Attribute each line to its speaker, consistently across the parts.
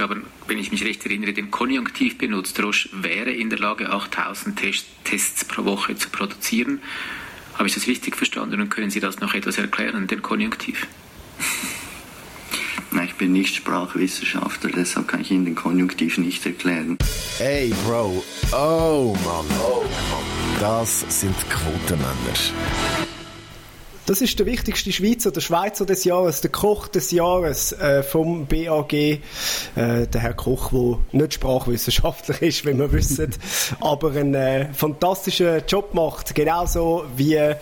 Speaker 1: Sie aber, wenn ich mich recht erinnere, den Konjunktiv benutzt. Roche wäre in der Lage, 8000 Test Tests pro Woche zu produzieren. Habe ich das richtig verstanden und können Sie das noch etwas erklären, den Konjunktiv?
Speaker 2: Nein, ich bin nicht Sprachwissenschaftler, deshalb kann ich Ihnen den Konjunktiv nicht erklären.
Speaker 3: Hey Bro, oh Mann, oh Mann, das sind Quotenmänner.
Speaker 4: Das ist der wichtigste Schweizer, der Schweizer des Jahres, der Koch des Jahres äh, vom BAG. Äh, der Herr Koch, der nicht Sprachwissenschaftler ist, wie wir wissen, aber einen äh, fantastischen Job macht. Genauso wie äh,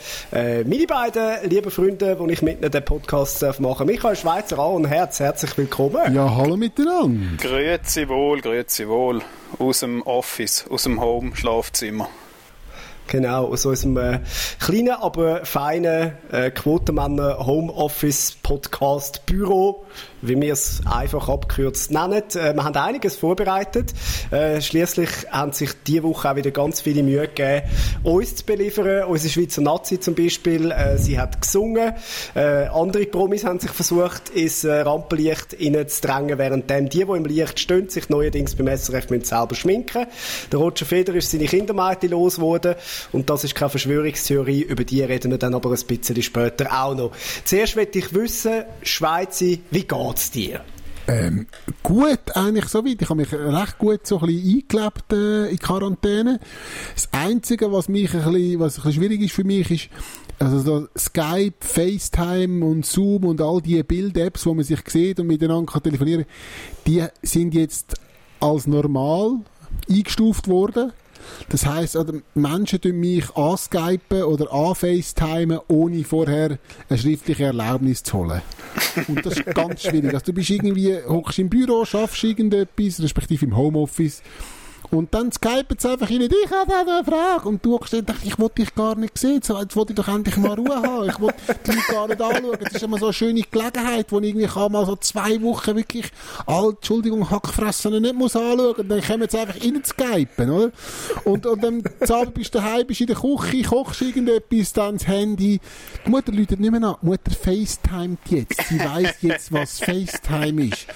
Speaker 4: meine beiden lieben Freunde, die ich mit ihnen den Podcast machen darf. Michael Schweizer, Aaron Herz, herzlich willkommen.
Speaker 5: Ja, hallo miteinander.
Speaker 6: Grüezi wohl, grüezi wohl. Aus dem Office, aus dem Home-Schlafzimmer.
Speaker 4: Genau, aus unserem äh, kleinen, aber feinen äh, Quotenmänner Homeoffice Podcast Büro wie wir es einfach abkürzt nennen. Äh, wir haben einiges vorbereitet. Äh, Schließlich haben sich diese Woche auch wieder ganz viele Mühe gegeben, uns zu beliefern. Unsere Schweizer Nazi zum Beispiel, äh, sie hat gesungen. Äh, andere Promis haben sich versucht, ins äh, Rampenlicht drängen, während die, die im Licht stehen, sich neuerdings beim SRF müssen selber schminken. Der Roger Feder ist seine Kindermädchen losgeworden und das ist keine Verschwörungstheorie, über die reden wir dann aber ein bisschen später auch noch. Zuerst möchte ich wissen, Schweizi, wie geht's? Geht's dir?
Speaker 5: Ähm, gut, eigentlich so weit. Ich habe mich recht gut so ein bisschen eingelebt äh, in Quarantäne. Das Einzige, was mich ein bisschen, was ein bisschen schwierig ist für mich, ist, also so Skype, FaceTime und Zoom und all die Bild-Apps, wo man sich sieht und miteinander kann telefonieren, die sind jetzt als normal eingestuft worden. Das heisst, oder Menschen tun mich anskypen oder anfacetimen, ohne vorher eine schriftliche Erlaubnis zu holen. Und das ist ganz schwierig. Also du bist irgendwie, hockst im Büro, schaffst irgendetwas, respektive im Homeoffice und dann skypen sie einfach rein, ich habe eine Frage. Und du hast gedacht, ich wollte dich gar nicht sehen. So, jetzt wollte ich doch endlich mal Ruhe haben. Ich wollte Leute gar nicht anschauen. Das ist immer so eine schöne Gelegenheit, wo ich irgendwie kann mal so zwei Wochen wirklich, all, Entschuldigung, Hackfressen nicht muss anschauen. Und dann kommen sie einfach rein skypen, oder? Und, und dann, zusammen bist du daheim, bist in der Küche, kochst irgendetwas, dann das Handy. Die Mutter läutet nicht mehr an. Die Mutter FaceTimet jetzt. Sie weiss jetzt, was FaceTime ist.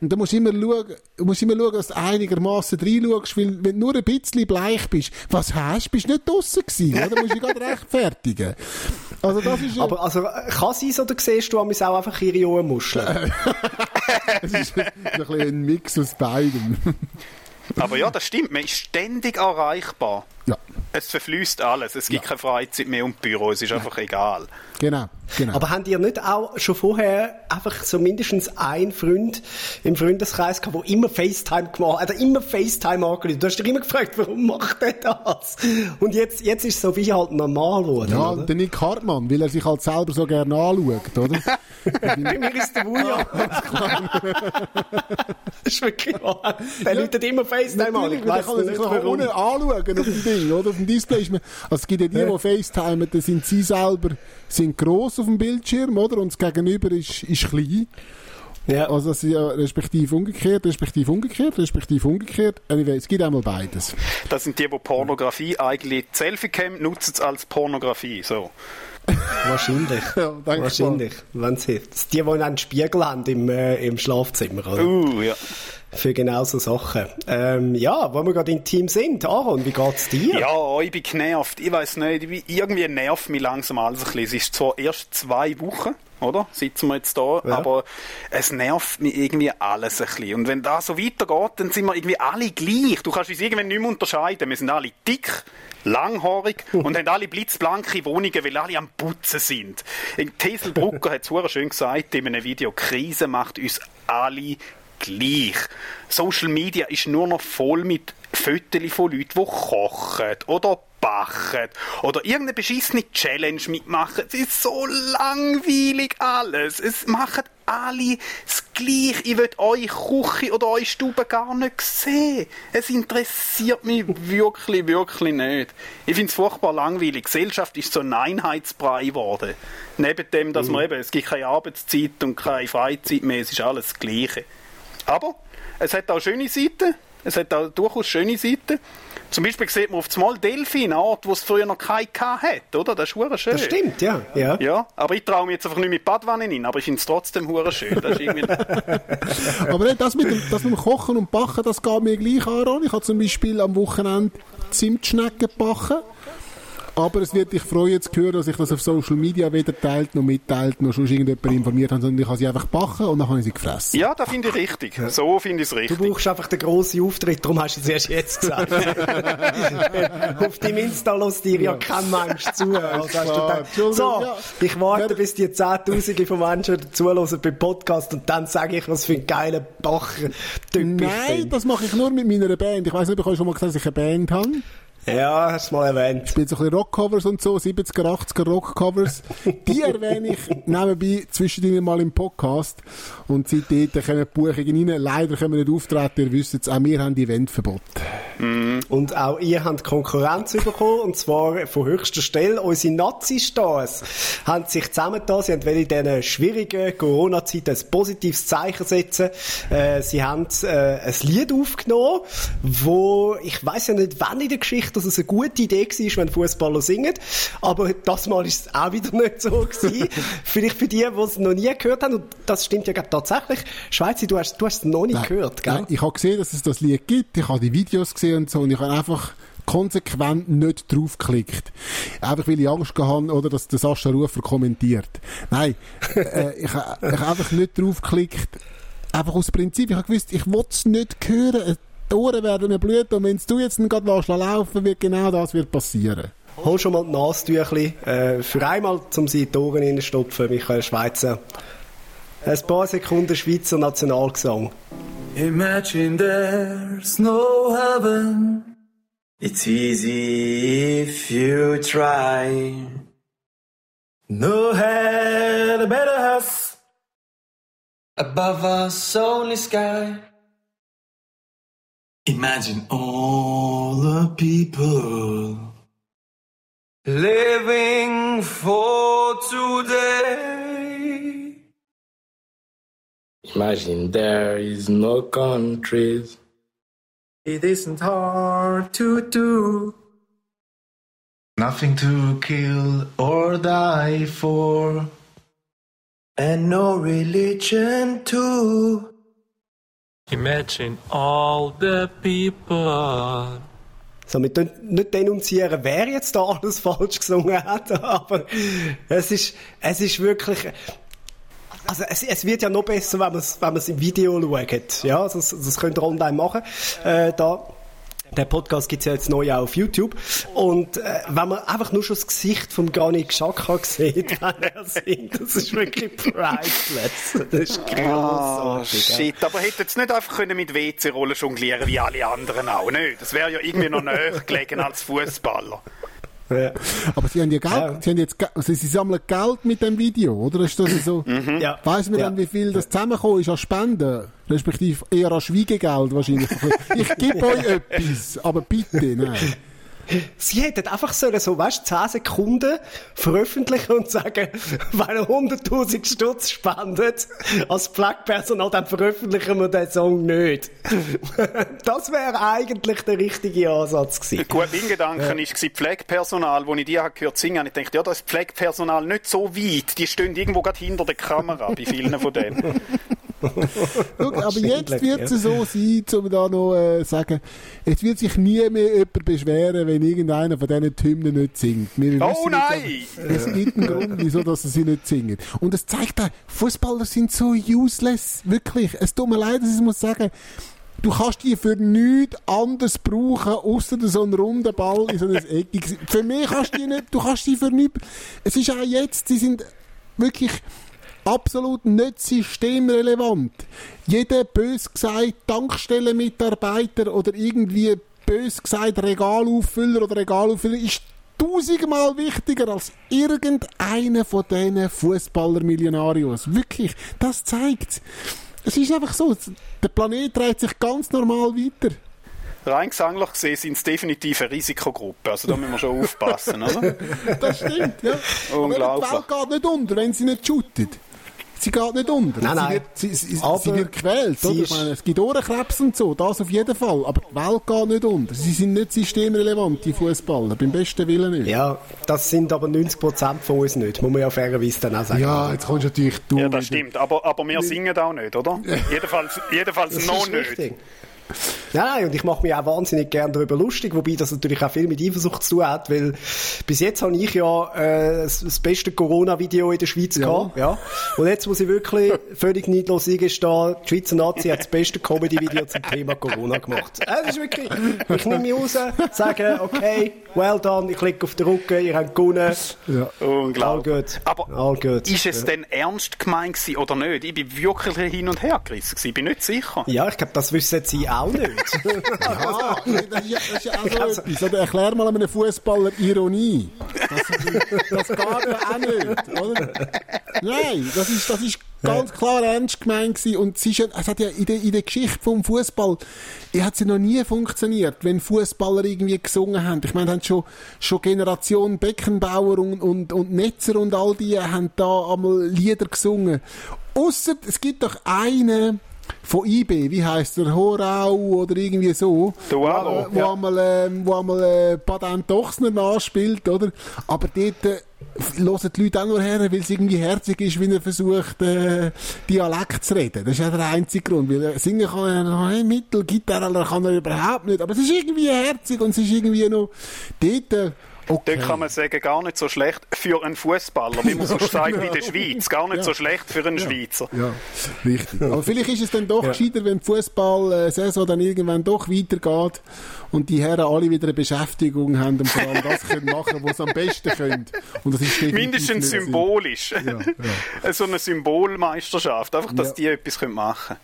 Speaker 5: Und da musst du immer schauen, musst immer schauen, dass du einigermaßen reinschaust, weil wenn du nur ein bisschen bleich bist, was hast du? Bist du nicht draussen gewesen, oder? Du musst dich gerade rechtfertigen.
Speaker 4: Also das ist, Aber also, kann es sein, oder siehst du auch einfach ihre Ohrenmuscheln?
Speaker 5: es ist ein, bisschen ein Mix aus beidem.
Speaker 6: Aber ja, das stimmt. Man ist ständig erreichbar.
Speaker 5: Ja.
Speaker 6: Es verfließt alles. Es gibt ja. keine Freizeit mehr und Büro. Es ist einfach egal.
Speaker 5: Genau. Genau.
Speaker 4: Aber habt ihr nicht auch schon vorher einfach so mindestens einen Freund im Freundeskreis gehabt, der immer FaceTime gemacht hat, immer FaceTime angelegt? Du hast dich immer gefragt, warum macht er das? Und jetzt, jetzt ist es so wie halt normal geworden.
Speaker 5: Ja, oder? der Nick Hartmann, weil er sich halt selber so gerne anschaut, oder?
Speaker 4: Bei mir ist der Wuja. das ist wirklich wahr. Der ja, läutet immer FaceTime an.
Speaker 5: Ich weiss kann sich nach unten anschauen auf dem Ding, oder? Auf dem Display ist man, also es gibt ja die, die FaceTime, da sind sie selber, sind gross auf dem Bildschirm, oder? Und das Gegenüber ist, ist klein. Ja. Also das ist ja respektive umgekehrt, respektive umgekehrt, respektive umgekehrt. Anyway, es gibt einmal beides.
Speaker 6: Das sind die, die Pornografie eigentlich Selfie-Cam nutzen es als Pornografie, so.
Speaker 4: Wahrscheinlich. ja, Wahrscheinlich, wenn es hilft. Die, die einen Spiegel haben im, äh, im Schlafzimmer. Oder?
Speaker 6: Uh, ja.
Speaker 4: Für genau so Sachen. Ähm, ja, wo wir gerade im Team sind, Aaron, wie geht's dir?
Speaker 6: Ja, ich bin genervt. Ich weiß nicht, irgendwie nervt mich langsam alles ein bisschen. Es ist zwar erst zwei Wochen, oder? Sitzen wir jetzt da, ja. aber es nervt mich irgendwie alles ein bisschen. Und wenn das so weitergeht, dann sind wir irgendwie alle gleich. Du kannst uns irgendwann nicht mehr unterscheiden. Wir sind alle dick, langhaarig und haben alle blitzblanke Wohnungen, weil alle am Putzen sind. Tesel Brucker hat es schön gesagt in einem Video, Krise macht uns alle gleich. Social Media ist nur noch voll mit Fotos von Leuten, die kochen oder backen oder irgendeine beschissene Challenge mitmachen. Es ist so langweilig alles. Es machen alle das Gleiche. Ich will eure Küche oder eure Stube gar nicht sehen. Es interessiert mich wirklich, wirklich nicht. Ich finde es furchtbar langweilig. Die Gesellschaft ist so ein Einheitsbrei geworden. Neben dem, dass mhm. man eben, es gibt keine Arbeitszeit und keine Freizeit mehr, es ist alles das Gleiche. Aber es hat auch schöne Seiten. Es hat auch durchaus schöne Seiten. Zum Beispiel sieht man auf einmal Delfin, eine Art, wo es früher noch keine hat, oder? Das ist hure schön.
Speaker 4: Das stimmt, ja. ja.
Speaker 6: Ja, aber ich traue mich jetzt einfach nicht mit Badwanne rein, aber ich finde es trotzdem hure schön. Das irgendwie...
Speaker 5: Aber nicht, das, mit dem, das mit dem Kochen und Backen, das geht mir gleich an. Ich habe zum Beispiel am Wochenende Zimtschnecken gebacken. Aber es wird dich freuen zu hören, dass ich das auf Social Media weder teilt, noch mitteilt, noch schon irgendjemand informiert habe, sondern ich habe sie einfach gebacken und dann habe ich sie gefressen.
Speaker 6: ja, das finde ich richtig. So finde ich es
Speaker 4: Du
Speaker 6: richtig.
Speaker 4: brauchst einfach den grossen Auftritt, darum hast du es erst jetzt gesagt. Auf deinem Insta lässt dir ja kein Mensch zu. Also du so,
Speaker 5: ja.
Speaker 4: ich warte,
Speaker 5: Ja.
Speaker 4: bis die Zehntausende von Menschen zuhören beim Podcast und dann sage ich, was für ein geiler Bacher-Typ ich
Speaker 5: Nein,
Speaker 4: bin.
Speaker 5: das mache ich nur mit meiner Band. Ich weiß nicht, ob ich euch schon mal gesagt habe, dass ich eine Band habe.
Speaker 4: Ja, hast du mal erwähnt.
Speaker 5: Ich spiele so ein bisschen Rockcovers und so, 70er, 80er Rockcovers. Die erwähne ich nebenbei zwischendrin mal im Podcast. Und seitdem kommen die Buchungen rein. Leider können wir nicht auftreten, ihr wisst es, auch wir haben Eventverbot.
Speaker 4: Und auch ihr habt Konkurrenz bekommen, und zwar von höchster Stelle. Unsere Nazi-Stars haben sich zusammengetan. Sie wollen in diesen schwierigen Corona-Zeiten ein positives Zeichen setzen. Äh, sie haben äh, ein Lied aufgenommen, wo, ich weiß ja nicht, wann in der Geschichte, dass es eine gute Idee war, wenn Fußballer singen. Aber das Mal ist es auch wieder nicht so gewesen. Vielleicht für die, die es noch nie gehört haben. Und das stimmt ja tatsächlich. Schweizer, du hast, du hast es noch nicht gehört, gell?
Speaker 5: Nein, ich habe gesehen, dass es das Lied gibt. Ich habe die Videos gesehen und so. Und ich habe einfach konsequent nicht draufgeklickt. Einfach weil ich Angst gehabt habe, oder, dass der Sascha Rufer kommentiert. Nein, äh, ich, ha- ich habe einfach nicht draufgeklickt. Einfach aus Prinzip. Ich habe gewusst, ich will es nicht hören. Die Ohren werden mir blüten. Und wenn du jetzt dann gerade lässt laufen wird genau das wird passieren.
Speaker 4: Hol schon mal die Nasentüchli, äh, für einmal, um sie in die Ohren reinstopfen, Michael Schweizer. Ein paar Sekunden Schweizer Nationalgesang.
Speaker 7: Imagine there's no heaven. It's easy if you try. No head better us. Above us only sky. Imagine all the people living for today.
Speaker 8: Imagine there is no countries.
Speaker 7: It isn't hard to do.
Speaker 9: Nothing to kill or die for.
Speaker 7: And no religion too.
Speaker 8: Imagine all the people.
Speaker 4: So, wir nicht denunzieren, wer jetzt da alles falsch gesungen hat, aber es ist, es ist wirklich, also es, es wird ja noch besser, wenn man es wenn man's im Video schaut. Ja, das, das könnt ihr online machen. Äh, da. Der Podcast gibt's ja jetzt neu auch auf YouTube. Und äh, wenn man einfach nur schon das Gesicht vom Granit Xhaka sieht, wenn er singt, das ist wirklich priceless. Das ist grossartig. ja.
Speaker 6: shit. Aber hätte jetzt nicht einfach können mit WC-Rollen jonglieren wie alle anderen auch, nicht? Das wäre ja irgendwie noch näher gelegen als Fußballer.
Speaker 4: Ja.
Speaker 5: Aber sie haben ja Geld,
Speaker 4: Ja.
Speaker 5: sie haben jetzt, also sie sammeln Geld mit dem Video, oder? Ist das so?
Speaker 4: Ja.
Speaker 5: Weiss man
Speaker 4: Ja.
Speaker 5: dann, wie viel das zusammengekommen ist an Spenden? Respektive eher an Schwiegegeld wahrscheinlich. ich gebe euch etwas, aber bitte, nein.
Speaker 4: Sie hätten einfach sollen so, weißt, 10 Sekunden veröffentlichen und sagen, wenn er 100.000 Stutz spendet, als Pflegepersonal, dann veröffentlichen wir den Song nicht. das wäre eigentlich der richtige Ansatz gewesen.
Speaker 6: Gut, mein Gedanke war Pflegepersonal, wo ich die habe gehört singen habe. Ich dachte, ja, das Pflegepersonal nicht so weit. Die stehen irgendwo gerade hinter der Kamera, bei vielen von denen.
Speaker 5: Schau, aber jetzt wird es so sein, um da noch äh, sagen, es wird sich nie mehr jemand beschweren, wenn irgendeiner von diesen Hymnen nicht singt. Wir
Speaker 6: Oh nein!
Speaker 5: nicht, Es gibt einen Grund, wieso dass sie nicht singen. Und es zeigt auch, Fußballer sind so useless. Wirklich. Es tut mir leid, dass ich es muss sagen. Du kannst die für nichts anderes brauchen, außer so einen runden Ball in so ein Eck. Für mich kannst du die nicht, du kannst die für nichts. Es ist auch jetzt, sie sind wirklich absolut nicht systemrelevant. Jeder bös gesagt Tankstellenmitarbeiter oder irgendwie bös gesagt Regalauffüller oder Regalauffüller ist tausendmal wichtiger als irgendeiner von diesen Fußballer-Millionarios. Wirklich, das zeigt es. ist einfach so, der Planet dreht sich ganz normal weiter.
Speaker 6: Rein gesanglich gesehen sind es definitiv eine Risikogruppe. Also da müssen wir schon aufpassen, oder?
Speaker 5: Das stimmt, ja. Aber die
Speaker 6: Unglaublich.
Speaker 5: Welt geht nicht unter, wenn sie nicht shootet. Sie geht nicht unter.
Speaker 4: Nein,
Speaker 5: sie,
Speaker 4: nein.
Speaker 5: Wird, sie, sie,
Speaker 4: Aber
Speaker 5: sie wird gewählt,
Speaker 4: sie
Speaker 5: oder? Ich meine, es gibt Ohrenkrebs und so, das auf jeden Fall. Aber die Welt geht nicht unter. Sie sind nicht systemrelevant, die Fußballer, beim besten Willen nicht.
Speaker 4: Ja, das sind aber 90% von uns nicht, muss man ja fairerweise dann auch sagen.
Speaker 5: Ja, jetzt kommst du natürlich du.
Speaker 6: Ja, das stimmt. Aber, aber wir singen auch nicht, oder? Jedenfalls, jedenfalls
Speaker 4: Das
Speaker 6: noch
Speaker 4: ist
Speaker 6: nicht.
Speaker 4: Nein, nein, und ich mache mich auch wahnsinnig gern darüber lustig, wobei das natürlich auch viel mit Eifersucht zu tun hat, weil bis jetzt habe ich ja äh, das, das beste Corona-Video in der Schweiz
Speaker 5: Ja.
Speaker 4: gehabt. Ja. Und jetzt muss ich wirklich völlig neidlos eingestehen, die Schweizer Nazi hat das beste Comedy-Video zum Thema Corona gemacht. Äh, Das ist wirklich, ich nehme mich raus, sage, okay, well done, ich klicke auf den Rücken, ihr habt gewonnen.
Speaker 5: Ja.
Speaker 6: Unglaublich.
Speaker 4: All good.
Speaker 6: Aber
Speaker 4: All good.
Speaker 6: ist es denn ernst gemeint gewesen oder nicht? Ich bin wirklich hin und her gerissen. Ich bin nicht sicher.
Speaker 4: Ja, ich glaube, das wissen sie auch nicht.
Speaker 5: Ja, das ist ja, das ist ja auch so etwas. Oder erklär mal einem Fußballer Ironie. Das, das geht ja auch nicht, oder? Nein, das ist, das ist ganz klar ernst gemeint gewesen. Und es, ist es hat ja in der, in der Geschichte vom Fußball, hat es ja noch nie funktioniert, wenn Fußballer irgendwie gesungen haben. Ich meine, da haben schon, schon Generation Beckenbauer und, und, und Netzer und all die haben da einmal Lieder gesungen. Ausser, es gibt doch einen, von IB, wie heißt der, Horau oder irgendwie so,
Speaker 6: Der Walo,
Speaker 5: wo,
Speaker 6: ja.
Speaker 5: einmal, ähm, wo einmal äh, Baden Dochsner nachspielt, oder? Aber dort äh, hören die Leute auch nur her, weil es irgendwie herzig ist, wenn er versucht, äh, Dialekt zu reden. Das ist ja der einzige Grund, weil singen kann er noch Mittel, Gitarre kann er überhaupt nicht, aber es ist irgendwie herzig und es ist irgendwie noch dort, äh, okay.
Speaker 6: Dort kann man sagen, gar nicht so schlecht für einen Fußballer, wie man so sagt in der Schweiz. Gar nicht so schlecht für einen Schweizer.
Speaker 5: Ja, richtig. Aber vielleicht ist es dann doch gescheiter, wenn die Fußball-Saison dann irgendwann doch weitergeht und die Herren alle wieder eine Beschäftigung haben und vor allem das können machen, was sie am besten können. Und das ist
Speaker 6: Mindestens symbolisch.
Speaker 5: ja.
Speaker 6: so eine Symbolmeisterschaft. Einfach, dass
Speaker 5: Ja.
Speaker 6: die etwas können machen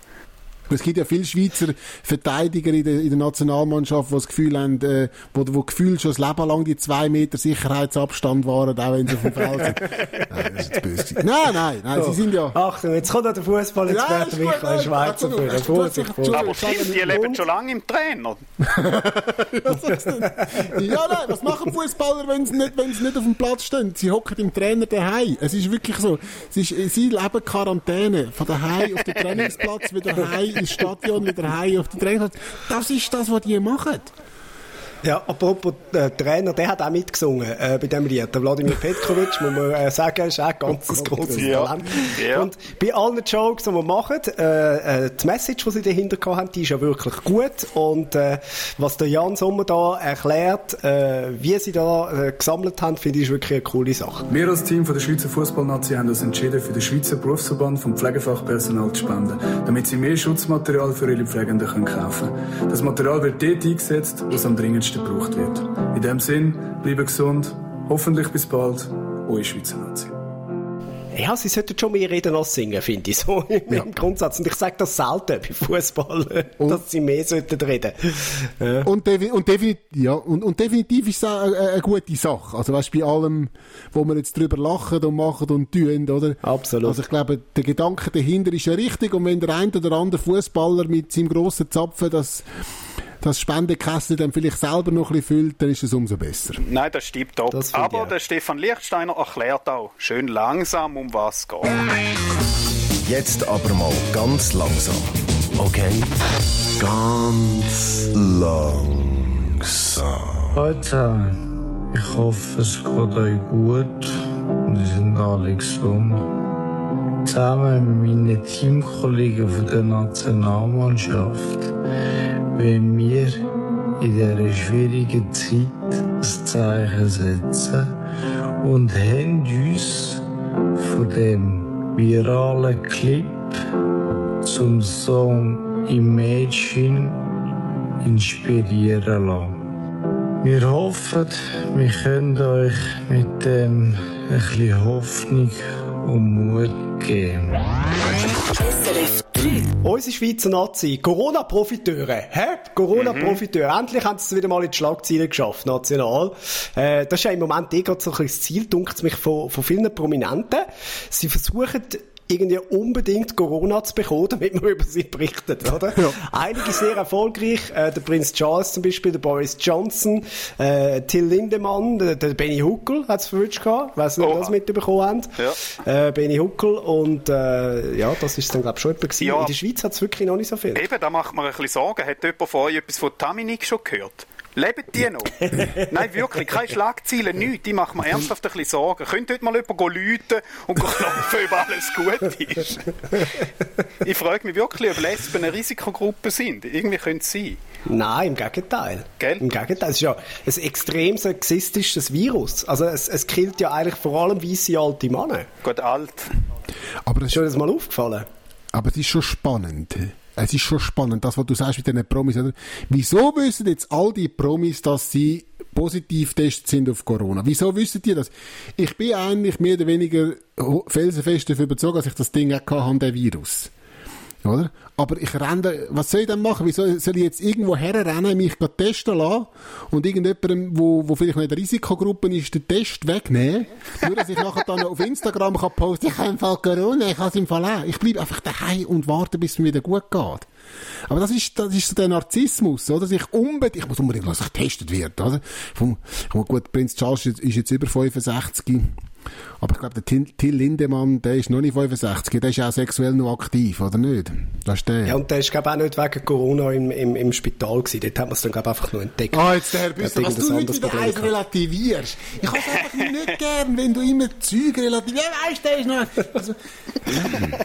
Speaker 5: Es gibt ja viele Schweizer Verteidiger in der, in der Nationalmannschaft, die das Gefühl haben, äh, wo, wo gefühlt schon das Leben lang die zwei Meter Sicherheitsabstand waren, auch wenn sie auf dem Feld sind. Nein, das ist jetzt böse. Nein, nein, nein, sie sind ja...
Speaker 4: Achtung, jetzt kommt auch der
Speaker 5: Ja,
Speaker 4: Fußball-Experte
Speaker 5: ist gut,
Speaker 4: Michael
Speaker 5: ja,
Speaker 4: Schweizer
Speaker 5: hast du
Speaker 4: Vorsicht,
Speaker 6: Aber stimmt, die leben schon lange im Trainer.
Speaker 5: Ja, nein, was machen Fußballer, wenn sie nicht, wenn sie nicht auf dem Platz stehen? Sie hocken im Trainer daheim. Es ist wirklich so. Es ist, sie leben Quarantäne. Von daheim auf den Trainingsplatz, wieder heim ins Stadion, wieder heim auf den Trainingsplatz. Das ist das, was die machen.
Speaker 4: Ja, apropos äh, Trainer, der hat auch mitgesungen äh, bei dem Lied. Der Wladimir Petkovic, muss man äh, sagen, ist auch ein ganz grosses
Speaker 6: Ja.
Speaker 4: Talent.
Speaker 6: Ja.
Speaker 4: Und bei allen Jokes, die wir machen, äh, äh, die Message, die sie dahinter gehabt haben, die ist ja wirklich gut. Und äh, was der Jan Sommer da erklärt, äh, wie sie da äh, gesammelt haben, finde ich wirklich eine coole Sache.
Speaker 10: Wir als Team von der Schweizer Fußballnazi haben uns entschieden, für den Schweizer Berufsverband vom Pflegefachpersonal zu spenden, damit sie mehr Schutzmaterial für ihre Pflegenden können kaufen können. Das Material wird dort eingesetzt, wo es am dringendsten gebraucht wird. In dem Sinn, bleibe gesund, hoffentlich bis bald, eure Schweizer Nazi.
Speaker 4: Ja, sie sollten schon mehr reden als singen, finde ich, so im, im Grundsatz. Und ich sage das selten bei Fußball, dass sie mehr sollten reden. Ja.
Speaker 5: Und, defi und, definitiv, ja, und, und definitiv ist es auch eine, eine gute Sache. Also weißt, bei allem, wo wir jetzt drüber lachen und machen und tun, oder?
Speaker 4: Absolut.
Speaker 5: Also ich glaube, der Gedanke dahinter ist ja richtig. Und wenn der ein oder andere Fußballer mit seinem grossen Zapfen das, das Spendekessel dann vielleicht selber noch ein bisschen füllt, dann ist es umso besser.
Speaker 6: Nein, das stimmt top.
Speaker 4: Das
Speaker 6: Aber der Stefan Lichtsteiner erklärt auch schön langsam, um was es geht.
Speaker 3: Jetzt aber mal ganz langsam. Okay? Ganz langsam.
Speaker 11: Leute, ich hoffe, es geht euch gut und ihr sind alle gesund. Zusammen mit meinen Teamkollegen von der Nationalmannschaft wollen wir in dieser schwierigen Zeit ein Zeichen setzen und haben uns von dem viralen Clip zum Song Imagine inspirieren lassen. Wir hoffen, wir können euch mit dem ein bisschen Hoffnung und Mut geben.
Speaker 4: Unsere Schweizer Nazi, Corona-Profiteure, hä? Corona-Profiteure. Endlich haben sie es wieder mal in die Schlagzeilen geschafft, national. Äh, das ist ja im Moment eh gerade so ein bisschen das Ziel, dunkt mich, von, von vielen Prominenten. Sie versuchen, irgendwie unbedingt Corona zu bekommen, damit man über sie berichtet, oder? Einige sehr erfolgreich, äh, der Prinz Charles zum Beispiel, der Boris Johnson, äh, Till Lindemann, der, der Benny Huckel hat es verwünscht gehabt, ich weiss nicht, ob ihr das mitbekommen habt. Äh, Benny Huckel und äh, ja, das ist dann glaube ich schon jemand gewesen.
Speaker 6: Ja.
Speaker 4: In der Schweiz hat es wirklich noch nicht so viel.
Speaker 6: Eben, da macht man ein bisschen Sorgen. Hat jemand von euch etwas von Taminik schon gehört? Leben die noch? Nein, wirklich, keine Schlagzeilen, nichts. Die machen mir ernsthaft ein bisschen Sorgen. Könnt heute mal jemand läuten und klopfen, ob alles gut ist? ich frage mich wirklich, ob Lesben eine Risikogruppe sind. Irgendwie könnte es sein.
Speaker 4: Nein, im Gegenteil.
Speaker 6: Gell?
Speaker 4: Im Gegenteil. Es ist ja ein extrem sexistisches Virus. Also es, es killt ja eigentlich vor allem weisse alte Männer.
Speaker 6: Gut, alt.
Speaker 5: Aber es
Speaker 4: Ist das mal aufgefallen?
Speaker 5: Aber es ist schon spannend. Es ist schon spannend, das, was du sagst mit diesen Promis. Oder? Wieso wissen jetzt all die Promis, dass sie positiv getestet sind auf Corona? Wieso wissen die das? Ich bin eigentlich mehr oder weniger felsenfest dafür überzeugt, dass ich das Ding auch habe, den Virus. Oder? Aber ich renne, was soll ich denn machen? Wieso soll ich jetzt irgendwo herrennen, mich testen lassen und irgendjemandem, wo, wo vielleicht nicht in der Risikogruppe ist, den Test wegnehmen? Nur, dass ich nachher dann auf Instagram kann posten, ich habe im Fall Corona, ich habe es im Fall auch. Ich bleibe einfach daheim und warte, bis es mir wieder gut geht. Aber das ist, das ist so der Narzissmus, oder? Sich unbedingt, ich muss unbedingt, dass ich getestet wird, oder? Vom, gut, Prinz Charles ist jetzt über 65. Aber ich glaube, der Till, Till Lindemann, der ist noch nicht 65, der ist auch sexuell noch aktiv, oder nicht? Das ist der.
Speaker 4: Ja, und der ist, glaube ich, auch nicht wegen Corona im, im, im Spital gewesen. Dort hat man es dann, glaube ich, einfach nur entdeckt.
Speaker 5: Ah, jetzt der Herr Büsser, was du heute wieder
Speaker 4: gehabt.
Speaker 5: relativierst. Ich habe es einfach nicht gern, wenn du immer Zeug relativierst. Ja, weißt du, der ist noch... Also,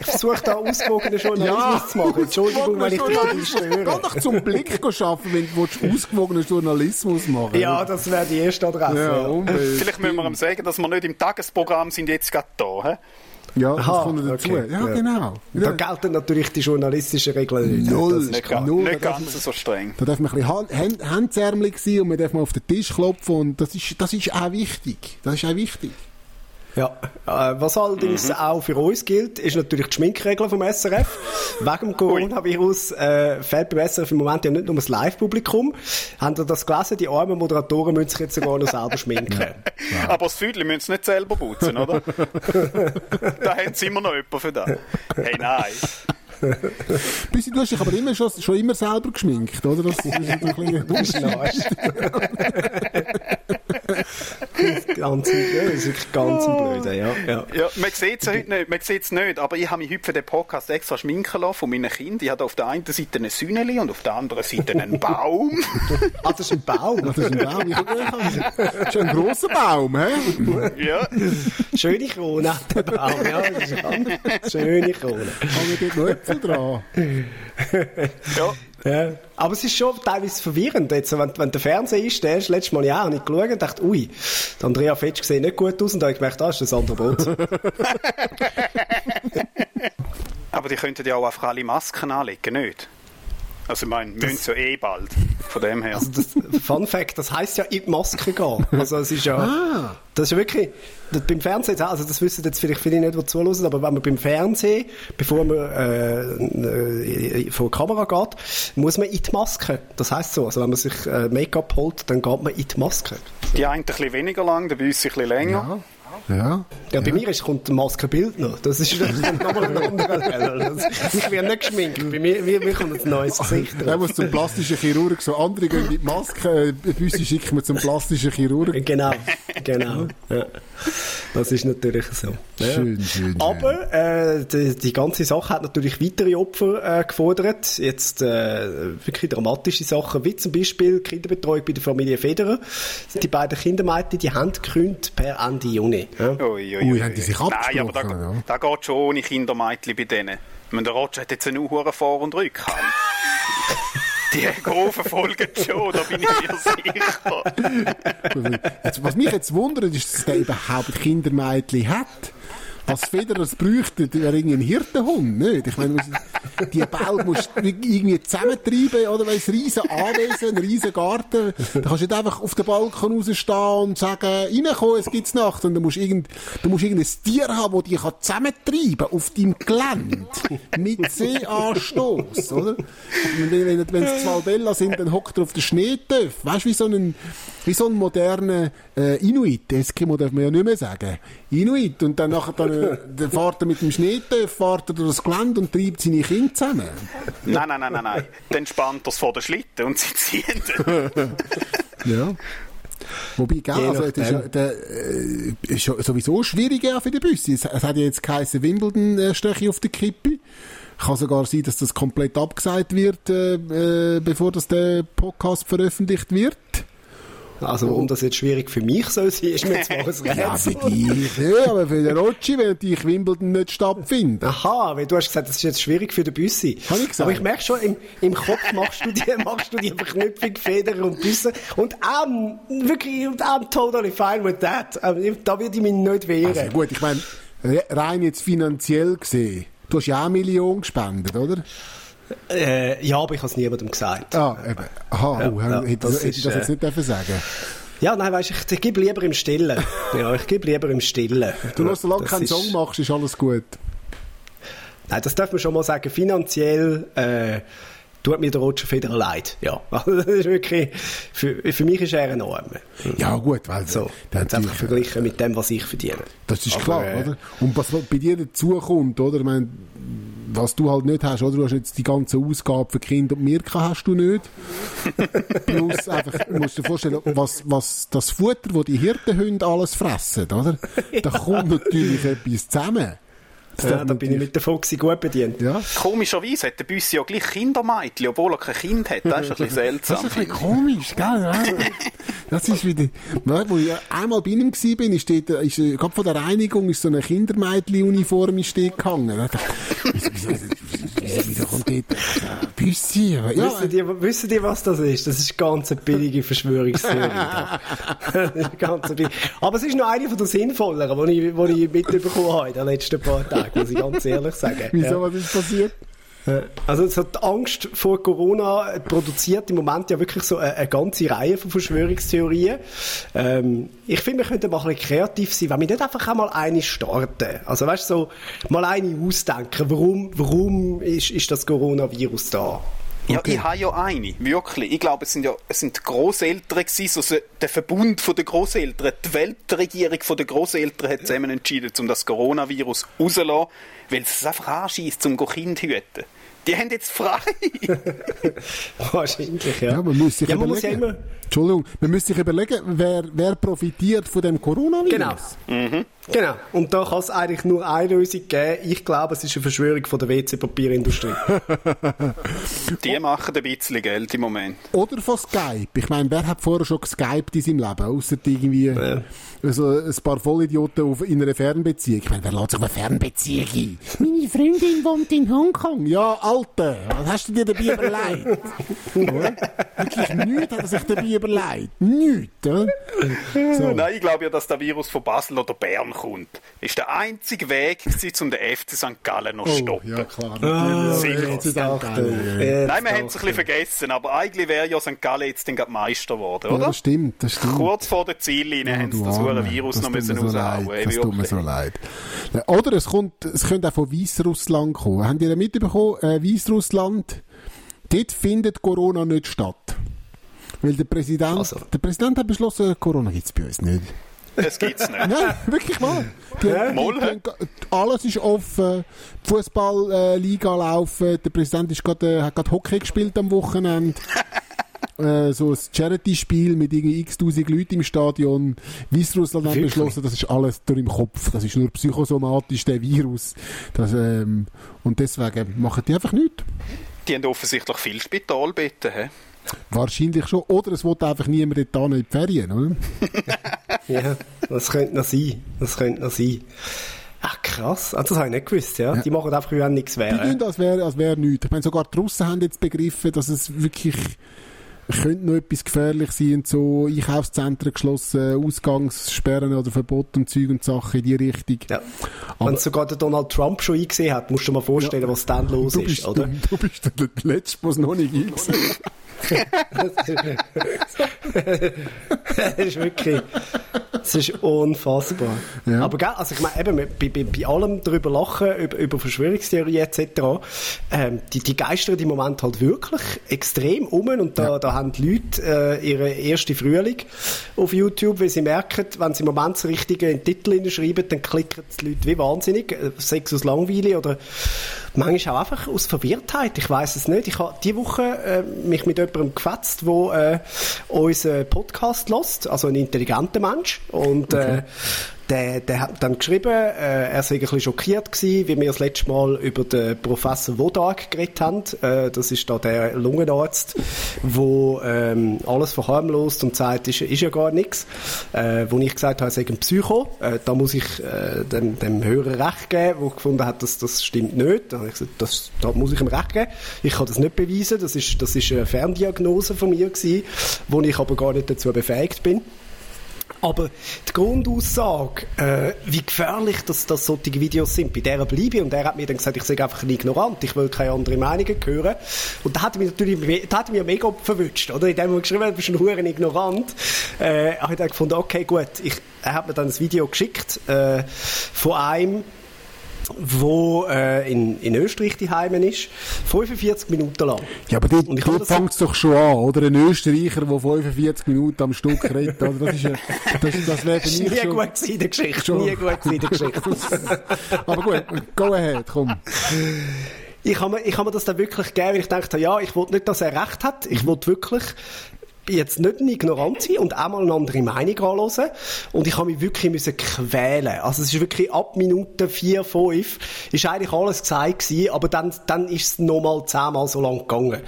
Speaker 4: Ich versuche da ausgewogenen Journalismus zu machen. Entschuldigung, wenn ich dich bisschen
Speaker 5: Geh
Speaker 4: störe.
Speaker 5: doch zum Blick schaffen, wenn du willst, ausgewogenen Journalismus machen
Speaker 4: Ja, das wäre die erste Adresse.
Speaker 5: Ja,
Speaker 4: Ja.
Speaker 6: Vielleicht müssen wir ihm sagen, dass wir nicht im Tagesprogramm sind, jetzt gerade da. He?
Speaker 5: Ja, das
Speaker 4: Aha,
Speaker 5: kommt dazu.
Speaker 4: okay,
Speaker 5: Ja,
Speaker 4: ja.
Speaker 5: genau.
Speaker 4: Da gelten natürlich die journalistischen Regeln nicht.
Speaker 5: Null.
Speaker 4: Das ist
Speaker 6: Nicht,
Speaker 5: Nur,
Speaker 6: nicht ganz so streng.
Speaker 5: Da darf man ein bisschen hemdsärmelig sein und man darf mal auf den Tisch klopfen und das ist, das ist auch wichtig. Das ist auch wichtig.
Speaker 4: Ja, äh, was allerdings
Speaker 6: Mhm.
Speaker 4: auch für uns gilt, ist natürlich die Schminkregel vom SRF. Wegen dem Coronavirus äh, fehlt beim SRF im Moment ja nicht nur das Live-Publikum. Haben ihr das gelesen? Die armen Moderatoren müssen sich jetzt sogar noch selber schminken.
Speaker 6: Aber das Füdli müssen sie nicht selber putzen, oder? da haben sie immer noch jemanden für das. Hey, nein.
Speaker 5: Büssi, du hast dich aber immer schon, schon immer selber geschminkt, oder? Das ist ein bisschen
Speaker 4: Ganz, ja, das ist wirklich ganz ein Blöder, ja. ja.
Speaker 6: Ja, man sieht es heute nicht, man sieht's nicht, aber ich habe mich heute für den Podcast extra schminken lassen von meinen Kindern. Ich hatte auf der einen Seite ein Sühneli und auf der anderen Seite einen Baum.
Speaker 4: Ah, das ist ein Baum.
Speaker 5: Das ist ein Baum. Das ist ein grosser Baum, hä?
Speaker 6: ja.
Speaker 4: Schöne Krone hat der Baum, ja. Das ist schöne Krone.
Speaker 5: Haben wir dort noch Äpfel dran?
Speaker 6: ja.
Speaker 4: Ja. Aber es ist schon teilweise verwirrend. Jetzt, wenn, wenn der Fernseher ist, der ist letztes Mal ja, habe ich geschaut und dachte, ui, der Andrea Fetsch sieht nicht gut aus und da habe ich gemerkt, ah, ist das andere Boot.
Speaker 6: Aber die könnten ja auch einfach alle Masken anlegen, nicht? Also ich meine, müssen sie ja eh bald. Von dem her.
Speaker 4: Also das, Fun Fact, das heisst ja in die Maske gehen. Also es ist ja,
Speaker 5: Ah.
Speaker 4: das ist ja wirklich, das, beim Fernsehen, also das wissen jetzt vielleicht viele nicht, die zuhören, aber wenn man beim Fernsehen, bevor man äh, äh, vor die Kamera geht, muss man in die Maske. Das heisst so, also wenn man sich äh, Make-up holt, dann geht man in die Maske.
Speaker 6: Die einen ein bisschen weniger lang, der bei uns ein bisschen länger.
Speaker 5: Ja.
Speaker 4: Ja, bei mir ist, kommt ein Maskenbild noch. Das ist nochmal ein anderer Level. Das- Ich werde nicht geschminkt. Bei mir, mir, mir kommt ein neues Gesicht
Speaker 5: Der
Speaker 4: drauf.
Speaker 5: muss zum plastischen Chirurg, so andere gehen mit Maske, äh, Büssi schicken wir zum plastischen Chirurg.
Speaker 4: Genau, genau. Ja. Das ist natürlich so. Ja.
Speaker 5: Schön.
Speaker 4: Aber äh, die, die ganze Sache hat natürlich weitere Opfer äh, gefordert. Jetzt äh, wirklich dramatische Sachen, wie zum Beispiel die Kinderbetreuung bei der Familie Federer. Die beiden Kindermädchen, die haben gekündigt per Ende Juni. Ja.
Speaker 6: Ui,
Speaker 5: Ui, haben die sich
Speaker 6: Nein, aber da,
Speaker 5: abgesprochen, ja.
Speaker 6: da geht schon ohne Kindermädchen bei denen. Ich meine, der Roger hat jetzt einen hohen Vor- und Rückhalt. Die Grofen folgen schon, da bin ich mir sicher.
Speaker 5: Was mich jetzt wundert, ist, dass der überhaupt Kindermädchen hat. Was Federer bräuchte, wäre irgendwie ein Hirtenhund, nicht? Ich meine, die Bau musst du irgendwie zusammentreiben, oder? Weil es riesen Anwesen, ein riesen Garten. Da kannst du nicht einfach auf den Balkon rausstehen und sagen, reinkommen, es gibt's Nacht. Und du musst irgend, du musst irgendein Tier haben, das dich kann zusammentreiben auf deinem Gelände. Mit Seeanstoß, oder? Wenn, wenn, wenn es zwei Bella sind, dann hockt er auf den Schneetöpf. Weißt du, wie so ein, wie so ein moderner, äh, Inuit. Eskimo darf man ja nicht mehr sagen. Inuit. Und dann nachher dann er, dann fährt er mit dem Schneetöff, fährt er durch das Gelände und treibt seine Kinder zusammen.
Speaker 6: Nein, nein, nein, nein, nein. Dann spannt er es vor den Schlitten und sie ziehen.
Speaker 5: Ja. Wobei, gell,
Speaker 4: Je
Speaker 5: also, das ist, ja- der, äh, ist sowieso schwierig ja, für die Büsse. Es, es hat ja jetzt geheißen, Wimbledon äh, auf der Kippe. Kann sogar sein, dass das komplett abgesagt wird, äh, äh, bevor das der Podcast veröffentlicht wird.
Speaker 4: Also, warum das jetzt schwierig für mich soll sein, ist mir zwar ein
Speaker 5: Ja, für
Speaker 4: Rätsel.
Speaker 5: dich, ja, aber für den Rotschi, wenn natürlich Wimbledon nicht stattfindet.
Speaker 4: Aha, weil du hast gesagt, das ist jetzt schwierig für den Büssi.
Speaker 5: Hab ich gesagt?
Speaker 4: Aber ich merke schon, im, im Kopf machst du die, machst du die Verknüpfung Feder und Büsse. Und I'm, wirklich, und I'm totally fine with that. Da würde ich mich nicht wehren.
Speaker 5: Also gut, ich meine, re- rein jetzt finanziell gesehen, du hast ja auch eine Million gespendet, oder?
Speaker 4: Äh, ja, aber ich habe es niemandem gesagt.
Speaker 5: Ah, eben. Aha,
Speaker 4: Ja,
Speaker 5: oh,
Speaker 4: ja,
Speaker 5: hätte,
Speaker 4: das
Speaker 5: hätte ich
Speaker 4: ist,
Speaker 5: das jetzt
Speaker 4: äh,
Speaker 5: nicht dürfen sagen
Speaker 4: Ja, nein, weißt du, ich, ich gebe lieber im Stillen. ja, ich gebe lieber im Stillen.
Speaker 5: Du lässt, solange du keinen
Speaker 4: ist-
Speaker 5: Song machst, ist alles gut.
Speaker 4: Nein, das darf man schon mal sagen. Finanziell äh, tut mir der Roger Federer leid. Ja, das ist wirklich, für, für mich ist er enorm.
Speaker 5: Ja, gut, weil
Speaker 4: So, jetzt einfach verglichen mit dem, was ich verdiene.
Speaker 5: Das ist
Speaker 4: Aber,
Speaker 5: klar,
Speaker 4: äh,
Speaker 5: oder? Und was bei dir dazu kommt, oder? Ich meine, was du halt nicht hast, oder? Du hast jetzt die ganze Ausgabe für Kinder und Mirka hast du nicht. Plus einfach, du musst dir vorstellen, was, was das Futter, das die Hirtenhunde alles fressen, oder? Da kommt natürlich etwas zusammen. Das
Speaker 4: Ja, da bin ich mit der Foxy gut bedient.
Speaker 5: Ja.
Speaker 6: Komischerweise hat der Büssi ja gleich Kindermädchen, obwohl er kein Kind hat. Das ist ein bisschen
Speaker 5: Das
Speaker 6: seltsam.
Speaker 5: ist ein bisschen komisch, gell? Ja. Das ist wieder, wo ich einmal bei ihm war, bin, ist dort, ist, äh, gerade von der Reinigung, ist so eine Kindermädchen-Uniform gehangen. Wieso kommt dort äh, Büssi? Ja,
Speaker 4: Wissen, die, wissen die, was das ist? Das ist ganz eine billige Verschwörungstheorie. ganz billige- Aber es ist noch eine von den sinnvolleren, die ich, die ich mitbekommen habe in den letzten paar Tagen, muss ich ganz ehrlich sagen.
Speaker 5: wieso,
Speaker 4: Ja.
Speaker 5: was ist passiert?
Speaker 4: Äh, Also so die Angst vor Corona produziert im Moment ja wirklich so eine, eine ganze Reihe von Verschwörungstheorien. Ähm, ich finde, wir könnten mal ein bisschen kreativ sein, wenn wir nicht einfach einmal eine starten. Also weißt du, so mal eine ausdenken. Warum, warum ist, ist das Coronavirus da?
Speaker 6: Ja, ich habe ja eine, wirklich. Ich glaube, es sind ja es sind die Grosseltern gewesen, also der Verbund von der Grosseltern, die Weltregierung von der Grosseltern hat zusammen entschieden, um das Coronavirus rauszulassen, weil es einfach anschießt, um Kind zu hüten. Die haben jetzt frei.
Speaker 4: Wahrscheinlich, ja.
Speaker 5: Ja, man muss sich
Speaker 4: Ja, man
Speaker 5: überlegen.
Speaker 4: muss ja
Speaker 5: Entschuldigung, man muss sich überlegen, wer, wer profitiert von dem Coronavirus.
Speaker 4: Genau. Genau. Und da kann es eigentlich nur eine Lösung geben. Ich glaube, es ist eine Verschwörung von der WC-Papierindustrie.
Speaker 6: Die machen ein bisschen Geld im Moment.
Speaker 5: Oder von Skype. Ich meine, wer hat vorher schon geskypt in seinem Leben? Außer irgendwie also ein paar Vollidioten auf, in einer Fernbeziehung. Ich meine, wer lässt sich auf eine Fernbeziehung ein? Meine Freundin wohnt in Hongkong. Ja, Alter, was hast du dir dabei überlegt? Wirklich nichts hat er sich dabei überlegt. Nichts? So.
Speaker 6: Nein, ich glaube ja, dass der Virus von Basel oder Bern kommt. Ist der einzige Weg, um den FC St. Gallen noch zu
Speaker 5: Oh,
Speaker 6: stoppen.
Speaker 5: ja klar. Natürlich.
Speaker 6: sicher.
Speaker 5: Geil.
Speaker 4: Jetzt
Speaker 6: Nein, man hat es ein bisschen vergessen, aber eigentlich wäre ja St. Gallen jetzt dann gerade Meister geworden,
Speaker 5: Ja,
Speaker 6: oder?
Speaker 5: das stimmt, das stimmt.
Speaker 6: Kurz vor der Ziellinie haben sie das
Speaker 5: Arme.
Speaker 6: Virus
Speaker 5: Das
Speaker 6: noch müssen
Speaker 5: so
Speaker 6: raushauen.
Speaker 5: leid. Das tut mir so leid. Oder es, kommt, es könnte auch von Weißrussland kommen. Habt ihr mitbekommen, äh, Weißrussland, dort findet Corona nicht statt. Weil der Präsident,
Speaker 4: Also.
Speaker 5: der Präsident hat beschlossen, Corona gibt es bei uns nicht.
Speaker 6: Das gibt's nicht.
Speaker 5: Nein, wirklich mal. Die, die,
Speaker 6: Mal, hä?
Speaker 5: die, alles ist offen, die Fußballliga laufen, der Präsident ist grad, äh, hat gerade Hockey gespielt am Wochenende. äh, so ein Charity-Spiel mit irgendwie x tausend Leuten im Stadion. Weißrussland hat beschlossen, das ist alles durch im Kopf. Das ist nur psychosomatisch, der Virus. Das, ähm, und deswegen machen die einfach nichts.
Speaker 6: Die haben offensichtlich viel Spitalbetten. hä?
Speaker 5: Wahrscheinlich schon. Oder es will einfach niemand dort in die Ferien, oder?
Speaker 4: Ja, das könnte noch sein. Das könnte noch sein. Ach, krass. Ah, das habe ich nicht gewusst, ja. Die machen einfach, wie wenn nichts
Speaker 5: Die
Speaker 4: wäre.
Speaker 5: tun, als wäre als wär nichts. Ich meine, sogar die Russen haben jetzt begriffen, dass es wirklich könnte noch etwas gefährlich sein und so Einkaufszentren geschlossen, Ausgangssperren oder Verbot und Zeug und Sachen in die Richtung.
Speaker 4: Ja. Wenn sogar der Donald Trump schon eingesehen hat, musst du dir mal vorstellen, was dann los
Speaker 5: du
Speaker 4: ist,
Speaker 5: bist,
Speaker 4: oder?
Speaker 5: Du, du bist der Letzte, der es noch nicht eingesehen hat.
Speaker 4: Das ist wirklich. Es ist unfassbar.
Speaker 5: Ja.
Speaker 4: Aber gell, also ich meine, eben, bei, bei, bei allem darüber lachen, über, über Verschwörungstheorie etc., ähm, die, die geistern im Moment halt wirklich extrem um und da, da haben die Leute äh, ihre erste Frühling auf YouTube, weil sie merken, wenn sie im Moment das Richtige in den Titel hineinschreiben, dann klicken die Leute wie wahnsinnig, äh, Sex aus Langweile oder manchmal auch einfach aus Verwirrtheit, ich weiß es nicht. Ich habe diese Woche äh, mich mit jemandem gefetzt, der äh, unseren Podcast lost, also ein intelligenter Mensch. Und äh, der, der hat dann geschrieben, äh, er sei ein bisschen schockiert gewesen, wie wir das letzte Mal über den Professor Wodak geredet haben. Äh, das ist da der Lungenarzt, wo ähm, alles verharmlost und sagt, ist, ist ja gar nichts. Äh, wo ich gesagt habe, er sei ein Psycho. Äh, da muss ich äh, dem, dem Hörer recht geben, der gefunden hat, dass das stimmt nicht. Da ich gesagt, das, da muss ich ihm recht geben. Ich kann das nicht beweisen. Das ist, das ist eine Ferndiagnose von mir gewesen, wo ich aber gar nicht dazu befähigt bin. Aber die Grundaussage, äh, wie gefährlich das, das solche Videos sind, bei der bleibe ich. Und er hat mir dann gesagt, ich sei einfach ein Ignorant, ich will keine anderen Meinungen hören. Und da hat mich natürlich, da hat mich mega verwünscht, oder? In dem, wo geschrieben hat, du bist ein Huren Ignorant, äh, habe ich dann gefunden, okay, gut, ich, er hat mir dann ein Video geschickt, äh, von einem, wo äh, in, in Österreich die Heimen ist, 45 Minuten lang.
Speaker 5: Ja, aber dort, dort fängt es doch schon an, oder? Ein Österreicher, der 45 Minuten am Stück redet, also das ist, ja- das, das wäre
Speaker 4: nie
Speaker 5: schon...
Speaker 4: gut gewesen der Geschichte,
Speaker 5: schon-
Speaker 4: nie gut gewesen der Geschichte.
Speaker 5: aber gut, go ahead, komm.
Speaker 4: Ich habe mir, ich habe mir das dann wirklich gegeben, weil ich dachte, ja, ich wollte nicht, dass er recht hat. Ich wollte wirklich jetzt nicht ein Ignorant sein und auch mal eine andere Meinung anhören. Und ich habe mich wirklich müssen quälen. Also es ist wirklich ab Minute 4, 5 ist eigentlich alles gesagt gewesen, aber dann, dann ist es nochmal zehnmal so lang gegangen.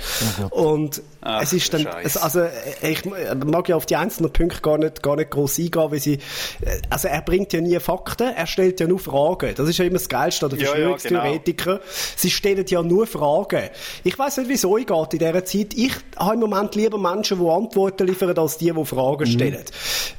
Speaker 4: und
Speaker 6: Ach,
Speaker 4: es ist dann, es, also ich mag ja auf die einzelnen Punkte gar nicht, gar nicht gross eingehen, weil sie, also er bringt ja nie Fakten, er stellt ja nur Fragen. Das ist ja immer das Geilste an den
Speaker 6: Ja, ja,
Speaker 4: Verschwörungstheoretikern. Sie stellen ja nur Fragen. Ich weiß nicht, wieso ich geht in dieser Zeit. Ich habe im Moment lieber Menschen, die Antworten liefern, als die, die Fragen stellen.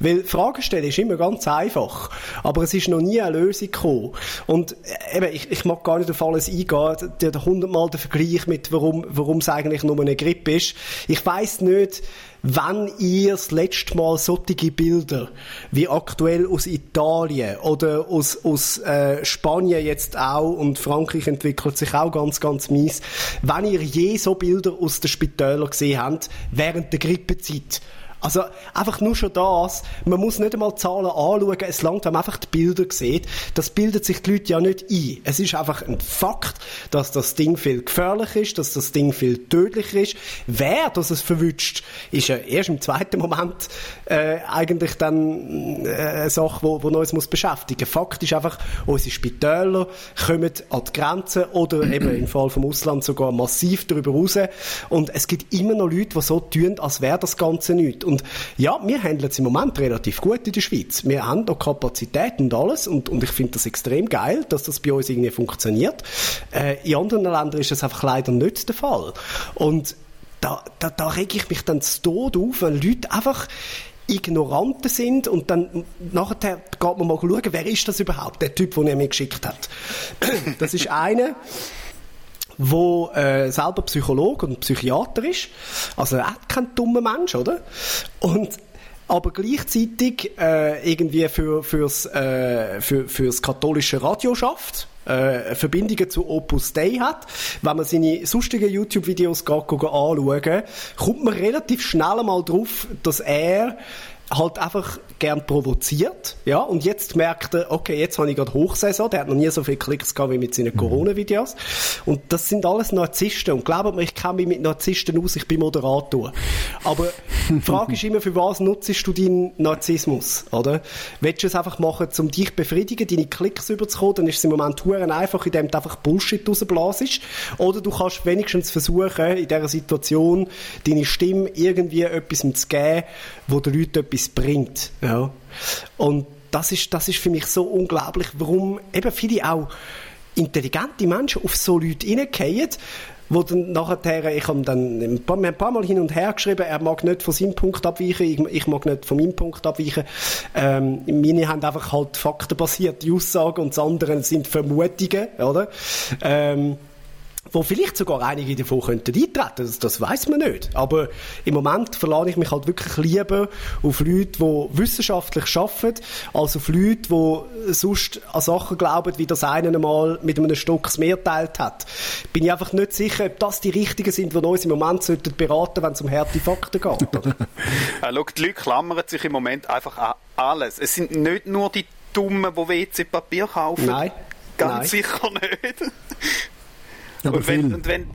Speaker 4: Weil Fragen stellen ist immer ganz einfach. Aber es ist noch nie eine Lösung gekommen. Und äh, eben, ich, ich mag gar nicht auf alles eingehen. Der, der hundertmal der Vergleich mit, warum, warum es eigentlich nur eine Grippe ist. Ich weiß nicht, wenn ihr das letzte Mal solche Bilder wie aktuell aus Italien oder aus, aus äh, Spanien jetzt auch und Frankreich entwickelt sich auch ganz, ganz mies, wenn ihr je so Bilder aus den Spitälern gesehen habt während der Grippezeit. Also einfach nur schon das, man muss nicht einmal Zahlen anschauen, es langt, wenn man einfach die Bilder sieht. Das bildet sich die Leute ja nicht ein. Es ist einfach ein Fakt, dass das Ding viel gefährlicher ist, dass das Ding viel tödlicher ist. Wer das es verwünscht, ist ja erst im zweiten Moment äh, eigentlich dann äh, eine Sache, wo, wo uns muss beschäftigen. Fakt ist einfach, unsere Spitäler kommen an die Grenzen oder eben im Fall vom Ausland sogar massiv darüber raus. Und es gibt immer noch Leute, die so tun, als wäre das Ganze nichts. Und ja, wir handeln es im Moment relativ gut in der Schweiz. Wir haben auch Kapazität und alles und, und ich finde das extrem geil, dass das bei uns irgendwie funktioniert. Äh, in anderen Ländern ist das einfach leider nicht der Fall. Und da, da, da reg ich mich dann zu Tod auf, wenn Leute einfach Ignoranten sind und dann nachher geht man mal schauen, wer ist das überhaupt, der Typ, den er mir geschickt hat. Das ist einer, wo äh, selber Psychologe und Psychiater ist, also auch kein dummer Mensch, oder? Und aber gleichzeitig äh, irgendwie für, fürs, äh, für, fürs katholische Radio schafft, äh, Verbindungen zu Opus Dei hat. Wenn man seine sonstigen YouTube-Videos geht anschauen, kommt man relativ schnell mal drauf, dass er halt einfach gern provoziert, ja, und jetzt merkt er, okay, jetzt habe ich gerade Hochsaison, der hat noch nie so viele Klicks gehabt wie mit seinen Corona-Videos, und das sind alles Narzissten, und glaubt mir, ich kenne mich mit Narzissten aus, ich bin Moderator, aber die Frage ist immer, für was nutzt du deinen Narzissmus, oder? Willst du es einfach machen, um dich zu befriedigen, deine Klicks überzukommen, dann ist es im Moment huren einfach, indem du einfach Bullshit rausblasest, oder du kannst wenigstens versuchen, in dieser Situation deine Stimme irgendwie etwas zu geben, wo den Leuten etwas bringt, ja. Und das ist, das ist für mich so unglaublich, warum eben viele auch intelligente Menschen auf so Leute reingehen, wo dann nachher, ich habe dann ein paar, ein paar Mal hin und her geschrieben, er mag nicht von seinem Punkt abweichen, ich, ich mag nicht von meinem Punkt abweichen. Ähm, meine haben einfach halt faktenbasierte Aussagen und das andere sind Vermutungen, oder? Ähm, wo vielleicht sogar einige davon könnten eintreten, das, das weiß man nicht. Aber im Moment verlade ich mich halt wirklich lieber auf Leute, die wissenschaftlich arbeiten, als auf Leute, die sonst an Sachen glauben, wie das eine einmal mit einem Stock das Meer teilt hat. Bin ich einfach nicht sicher, ob das die richtigen sind, die uns im Moment sollten beraten, wenn es um harte Fakten geht.
Speaker 6: Äh, schau, die Leute klammern sich im Moment einfach an alles. Es sind nicht nur die Dummen, die WC-Papier kaufen.
Speaker 4: Nein.
Speaker 6: Ganz
Speaker 4: Nein.
Speaker 6: sicher nicht.
Speaker 5: Aber
Speaker 6: und wenn, und wenn,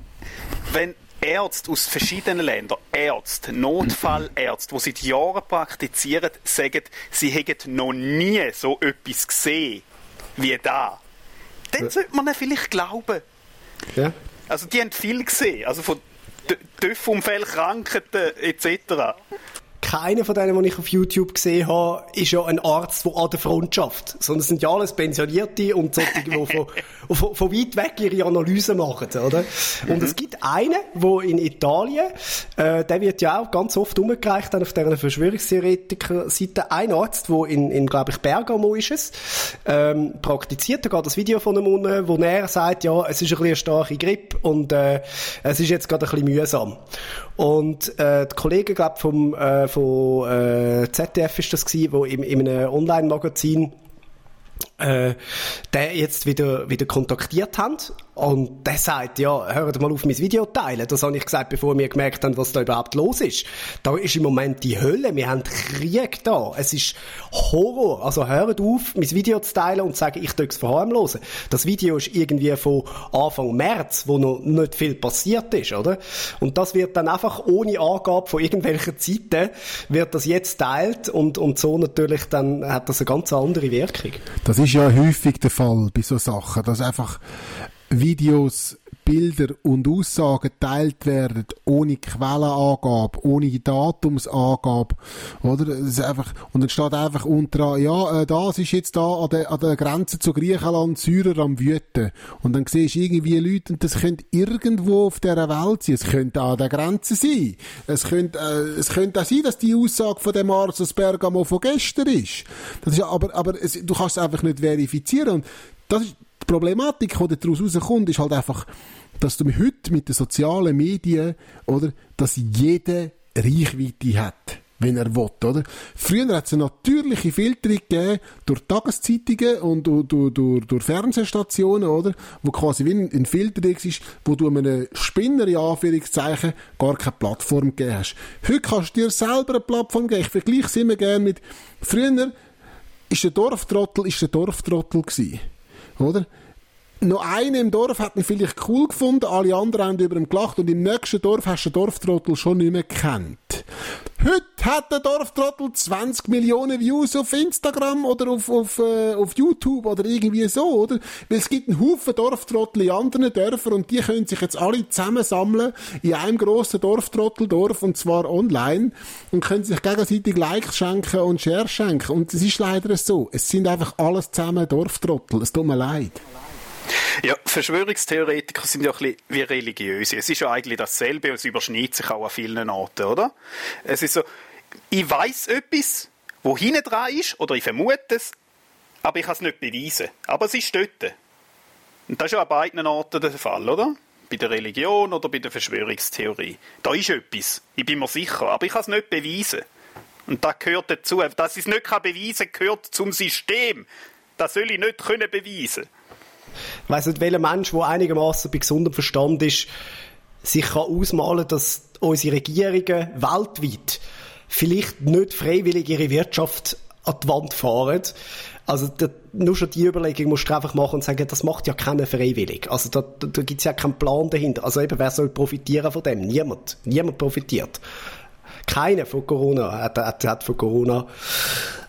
Speaker 6: wenn Ärzte aus verschiedenen Ländern, Ärzte, Notfallärzte, die seit Jahren praktizieren, sagen, sie hätten noch nie so etwas gesehen wie da, dann sollte man ihnen vielleicht glauben.
Speaker 4: Ja.
Speaker 6: Also die haben viel gesehen, also von Töpfunfällen, Krankheiten etc.
Speaker 4: Keiner von denen, die ich auf YouTube gesehen habe, ist ja ein Arzt, der an der Front schafft. Sondern es sind ja alles Pensionierte und solche, die von, von, von weit weg ihre Analysen machen, oder? Und es gibt einen, der in Italien, äh, der wird ja auch ganz oft umgereicht auf dieser Verschwörungstheoretiker-Seite. Ein Arzt, der in, in glaube ich, Bergamo ist es, ähm, praktiziert, da geht das Video von ihm unten, wo er sagt, ja, es ist ein bisschen eine starke Grippe und äh, es ist jetzt gerade ein bisschen mühsam. Und äh, die Kollegen, glaube vom äh, von äh, ZDF ist das gewesen, wo im, in einem Online-Magazin äh, der jetzt wieder, wieder kontaktiert haben. Und der sagt, ja, hört mal auf mein Video teilen. Das habe ich gesagt, bevor wir gemerkt haben, was da überhaupt los ist. Da ist im Moment die Hölle. Wir haben Krieg da. Es ist Horror. Also hört auf, mein Video zu teilen und zu sagen, ich es verharmlosen. Das Video ist irgendwie von Anfang März, wo noch nicht viel passiert ist, oder? Und das wird dann einfach ohne Angabe von irgendwelchen Zeiten, wird das jetzt teilt und, und so natürlich dann hat das eine ganz andere Wirkung.
Speaker 5: Das ist ja häufig der Fall bei so Sachen, dass einfach Videos, Bilder und Aussagen geteilt werden, ohne Quellenangabe, ohne Datumsangabe, oder? Es ist einfach, und dann steht einfach unter, ja, äh, das ist jetzt da an der, an der Grenze zu Griechenland, Syrer am Wüten. Und dann siehst du irgendwie Leute, und das könnte irgendwo auf dieser Welt sein. Es könnte auch an der Grenze sein. Es könnte, äh, es könnte auch sein, dass die Aussage von dem Arzt aus Bergamo von gestern ist. Das ist aber, aber es, du kannst es einfach nicht verifizieren. Und das ist, die Problematik, die daraus rauskommt, ist halt einfach, dass du heute mit den sozialen Medien, oder, dass jeder Reichweite hat, wenn er will, oder? Früher hat es eine natürliche Filterung gegeben durch Tageszeitungen und durch, durch, durch, Fernsehstationen, oder? Wo quasi wie ein, ein Filter ist, wo du einem Spinner, in Anführungszeichen, gar keine Plattform gegeben hast. Heute kannst du dir selber eine Plattform geben. Ich vergleiche es immer gerne mit, früher ist der Dorftrottel, ist der Dorftrottel gewesen. Oder? Noch einer im Dorf hat ihn vielleicht cool gefunden, alle anderen haben über ihn gelacht und im nächsten Dorf hast du den Dorftrottel schon nicht mehr gekannt. Heute hat der Dorftrottel 20 Millionen Views auf Instagram oder auf, auf, äh, auf YouTube oder irgendwie so, oder? Weil es gibt einen Haufen Dorftrottel in anderen Dörfern und die können sich jetzt alle zusammensammeln in einem grossen Dorftrotteldorf und zwar online und können sich gegenseitig Likes schenken und Shares schenken. Und es ist leider so. Es sind einfach alles zusammen Dorftrottel. Es tut mir leid.
Speaker 6: Ja, Verschwörungstheoretiker sind ja ein bisschen wie religiöse. Es ist ja eigentlich dasselbe und es überschneidet sich auch an vielen Orten, oder? Es ist so, ich weiß etwas, wo hinten dran ist, oder ich vermute es, aber ich kann es nicht beweisen. Aber es ist dort. Und das ist ja an beiden Orten der Fall, oder? Bei der Religion oder bei der Verschwörungstheorie. Da ist etwas. Ich bin mir sicher, aber ich kann es nicht beweisen. Und das gehört dazu. Dass ich es nicht beweisen kann, gehört zum System. Das soll ich nicht können beweisen
Speaker 4: Ich weiss nicht, welcher Mensch, der einigermaßen bei gesundem Verstand ist, sich kann ausmalen, dass unsere Regierungen weltweit vielleicht nicht freiwillig ihre Wirtschaft an die Wand fahren. Also da, nur schon die Überlegung musst du einfach machen und sagen, das macht ja keiner freiwillig. Also da, da, da gibt es ja keinen Plan dahinter. Also eben, wer soll profitieren von dem? Niemand. Niemand profitiert. Keiner von Corona hat, hat, hat von Corona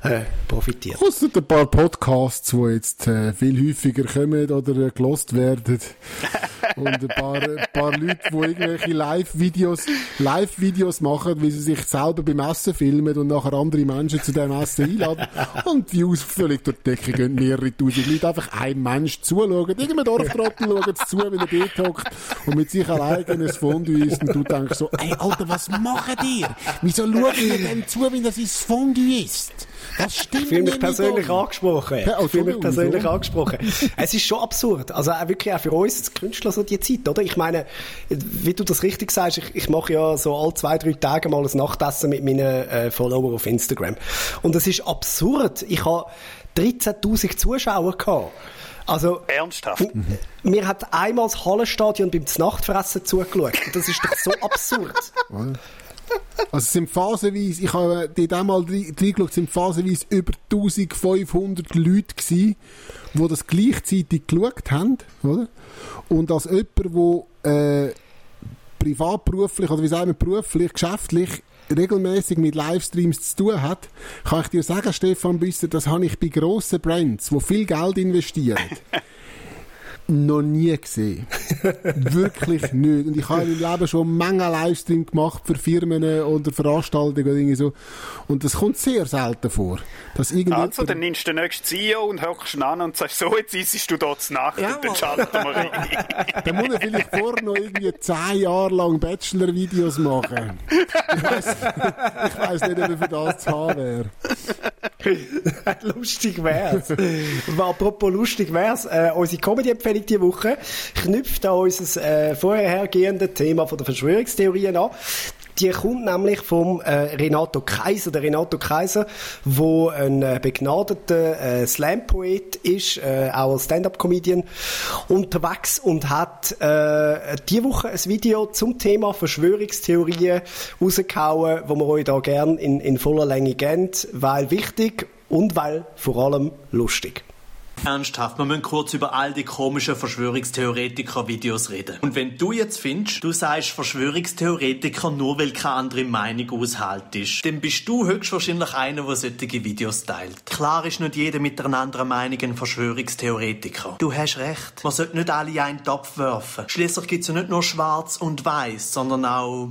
Speaker 4: äh, profitiert.
Speaker 5: Ausser ein paar Podcasts, die jetzt äh, viel häufiger kommen oder äh, gelost werden. Und ein paar, ein paar Leute, die irgendwelche Live-Videos Live-Videos machen, wie sie sich selber beim Essen filmen und nachher andere Menschen zu dem Essen einladen. Und die Views völlig durch die Decke gehen, mehrere tausend Leute. Einfach ein Mensch zuschauen. Irgendein Dorftrottel schaut zu, wie er dort hockt und mit sich alleine ein Fondue isst. Und du denkst so, ey, Alter, was macht ihr? Wieso schaut ihr dem zu, wenn das ins Fondue isst? Das stimmt
Speaker 4: Ich fühle mich persönlich
Speaker 5: Olli.
Speaker 4: angesprochen.
Speaker 5: Ja,
Speaker 4: Ich fühle mich persönlich angesprochen. Es ist schon absurd. Also auch wirklich auch für uns als Künstler so die Zeit, oder? Ich meine, wie du das richtig sagst, ich, ich mache ja so alle zwei, drei Tage mal ein Nachtessen mit meinen äh, Followern auf Instagram. Und es ist absurd. Ich habe 13.000 Zuschauer gehabt. Also,
Speaker 6: Ernsthaft?
Speaker 4: mir hat einmal das Hallenstadion beim Nachtfressen zugeschaut. Und das ist doch so absurd.
Speaker 5: Also es sind phasenweise, ich habe dort einmal rein- reingeschaut, es sind phasenweise über 1500 Leute gewesen, die das gleichzeitig geschaut haben, oder? Und als jemand, der äh, privatberuflich, oder wie sagen wir, beruflich, geschäftlich regelmäßig mit Livestreams zu tun hat, kann ich dir sagen, Stefan Büsser, das habe ich bei grossen Brands, die viel Geld investieren, noch nie gesehen. Wirklich nicht. Und ich habe in meinem Leben schon Menge Livestream gemacht für Firmen oder Veranstaltungen oder irgendwie so. Und das kommt sehr selten vor. Dass irgendjemand-
Speaker 6: Also, dann nimmst du den nächsten CEO und hockst ihn an und sagst, so, jetzt isst du dort Nacht und dann schalten wir rein.
Speaker 5: Dann muss er vielleicht vorher noch irgendwie zehn Jahre lang Bachelor-Videos machen. Ich weiss, ich weiss nicht, ob er für das zu haben wäre.
Speaker 4: lustig wär's. Aber Apropos lustig wär's, äh, unsere Comedy-Empfehlung diese Woche knüpft an unser äh, vorhergehende Thema von der Verschwörungstheorien an. Die kommt nämlich vom äh, Renato Kaiser. Der Renato Kaiser, wo ein äh, begnadeter äh, Slam-Poet ist, äh, auch als Stand-Up-Comedian unterwegs und hat äh, diese Woche ein Video zum Thema Verschwörungstheorien rausgehauen, wo wir euch da gern in, in voller Länge geben, weil wichtig und weil vor allem lustig.
Speaker 12: Ernsthaft, wir müssen kurz über all die komischen Verschwörungstheoretiker-Videos reden. Und wenn du jetzt findest, du sagst Verschwörungstheoretiker nur, weil keine andere Meinung aushaltest, dann bist du höchstwahrscheinlich einer, der solche Videos teilt. Klar ist nicht jeder mit einer anderen Meinung ein Verschwörungstheoretiker. Du hast recht. Man sollte nicht alle in einen Topf werfen. Schließlich gibt's ja nicht nur schwarz und weiß, sondern auch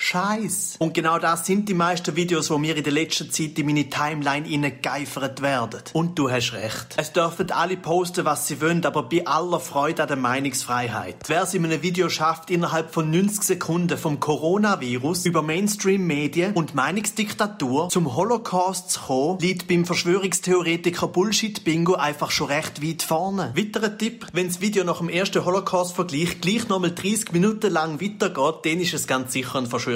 Speaker 12: Scheiß. Und genau das sind die meisten Videos, wo mir in der letzten Zeit in meine Timeline hineingegeifert werden. Und du hast recht. Es dürfen alle posten, was sie wollen, aber bei aller Freude an der Meinungsfreiheit. Wer es in einem Video schafft, innerhalb von 90 Sekunden vom Coronavirus über Mainstream-Medien und Meinungsdiktatur zum Holocaust zu kommen, liegt beim Verschwörungstheoretiker Bullshit-Bingo einfach schon recht weit vorne. Weiterer Tipp, wenn das Video nach dem ersten Holocaust-Vergleich gleich nochmal 30 Minuten lang weitergeht, dann ist es ganz sicher ein Verschwörungstheoretiker.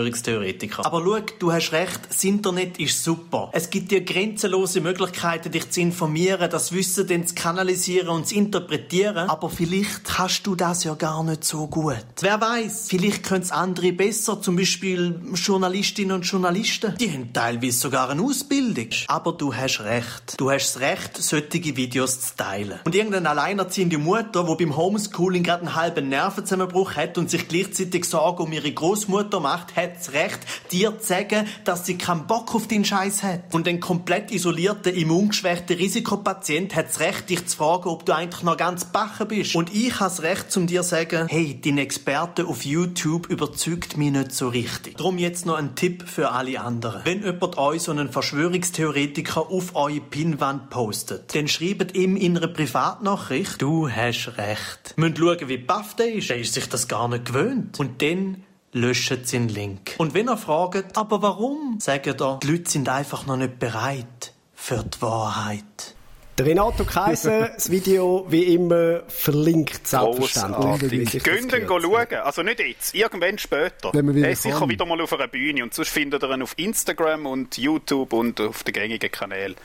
Speaker 12: Aber schau, du hast recht, das Internet ist super. Es gibt dir grenzenlose Möglichkeiten, dich zu informieren, das Wissen dann zu kanalisieren und zu interpretieren. Aber vielleicht kannst du das ja gar nicht so gut. Wer weiß, vielleicht können es andere besser, zum Beispiel Journalistinnen und Journalisten. Die haben teilweise sogar eine Ausbildung. Aber du hast recht. Du hast das Recht, solche Videos zu teilen. Und irgendeine alleinerziehende Mutter, die beim Homeschooling gerade einen halben Nervenzusammenbruch hat und sich gleichzeitig Sorgen um ihre Großmutter macht, hat das Recht, dir zu sagen, dass sie keinen Bock auf den Scheiß hat. Und ein komplett isolierter, immungeschwächter Risikopatient hat das Recht, dich zu fragen, ob du eigentlich noch ganz bachen bist. Und ich habe das Recht, zum dir zu sagen, hey, dein Experte auf YouTube überzeugt mich nicht so richtig. Drum jetzt noch ein Tipp für alle anderen. Wenn jemand euch so einen Verschwörungstheoretiker auf eure Pinnwand postet, dann schreibt ihm in einer Privatnachricht, du hast recht. Müsst schauen, wie baff der ist. Der ist sich das gar nicht gewöhnt. Und dann löscht den Link. Und wenn er fragt, aber warum? Sagt er, die Leute sind einfach noch nicht bereit für die Wahrheit.
Speaker 4: Der Renato Kaiser, das Video wie immer verlinkt, selbstverständlich.
Speaker 6: dann
Speaker 4: gehört.
Speaker 6: schauen. Also nicht jetzt, irgendwann später.
Speaker 5: Wenn man wieder
Speaker 6: er ist sicher wieder mal auf einer Bühne und sonst findet ihr ihn auf Instagram und YouTube und auf den gängigen Kanälen.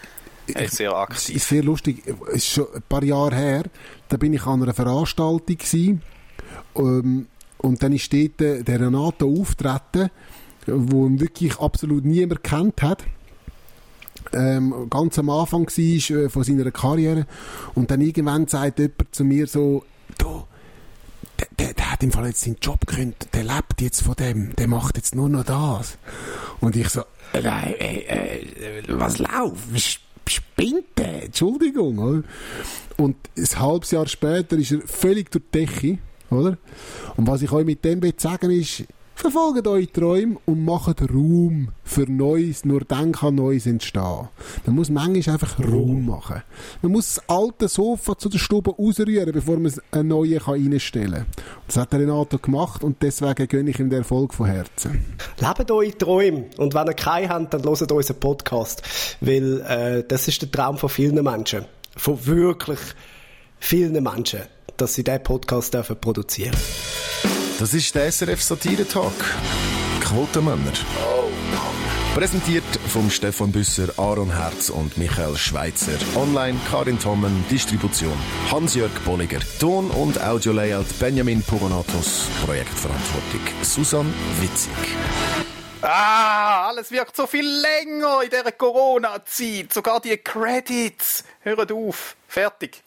Speaker 6: Er ist sehr
Speaker 5: Es
Speaker 6: aktiv.
Speaker 5: ist sehr lustig. Es ist schon ein paar Jahre her. Da bin ich an einer Veranstaltung gewesen, ähm, und dann ist dort äh, der Renato auftreten, wo ihn wirklich absolut niemand kennt hat. Ähm, ganz am Anfang war äh, von seiner Karriere. Und dann irgendwann sagt jemand zu mir so, du, der, der, der hat im Fall jetzt seinen Job gekündigt, der lebt jetzt von dem, der macht jetzt nur noch das. Und ich so, nein, äh, äh, was läuft? Spinnt der? Entschuldigung, oder? Und ein halbes Jahr später ist er völlig durch die Decke, oder? Und was ich euch mit dem will sagen ist, Verfolgt eure Träume und macht Raum für Neues, nur dann kann Neues entstehen. Man muss manchmal einfach Raum machen. Man muss das alte Sofa zu der Stube ausrühren, bevor man ein neues reinstellen kann. Das hat Renato gemacht und deswegen gönne ich ihm den Erfolg von Herzen.
Speaker 4: Lebt eure Träume. Und wenn ihr keine habt, dann hört unseren Podcast. Weil äh, das ist der Traum von vielen Menschen. Von wirklich vielen Menschen, dass sie diesen Podcast dürfen produzieren
Speaker 3: Das ist der SRF Satire Talk. Quotenmänner. Präsentiert vom Stefan Büsser, Aaron Herz und Michael Schweitzer. Online Karin Tommen, Distribution Hans-Jörg Bolliger. Ton- und Audio-Layout Benjamin Pogonatos. Projektverantwortung Susan Witzig.
Speaker 6: Ah, alles wirkt so viel länger in dieser Corona-Zeit. Sogar die Credits. Hört auf. Fertig.